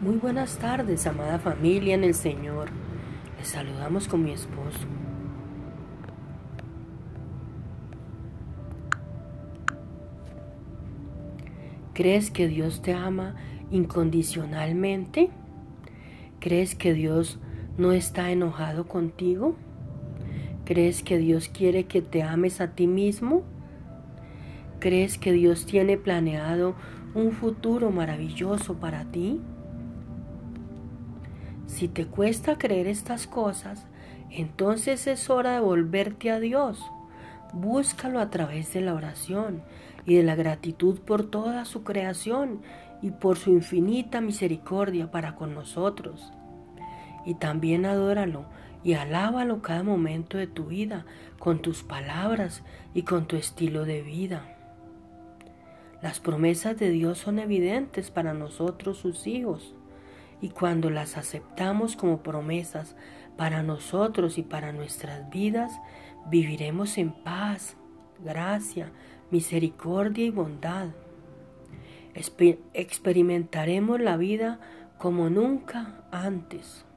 Muy buenas tardes, amada familia en el Señor. Les saludamos con mi esposo. ¿Crees que Dios te ama incondicionalmente? ¿Crees que Dios no está enojado contigo? ¿Crees que Dios quiere que te ames a ti mismo? ¿Crees que Dios tiene planeado un futuro maravilloso para ti? Si te cuesta creer estas cosas, entonces es hora de volverte a Dios. Búscalo a través de la oración y de la gratitud por toda su creación y por su infinita misericordia para con nosotros. Y también adóralo y alábalo cada momento de tu vida con tus palabras y con tu estilo de vida. Las promesas de Dios son evidentes para nosotros sus hijos y cuando las aceptamos como promesas para nosotros y para nuestras vidas, viviremos en paz, gracia, misericordia y bondad. experimentaremos la vida como nunca antes.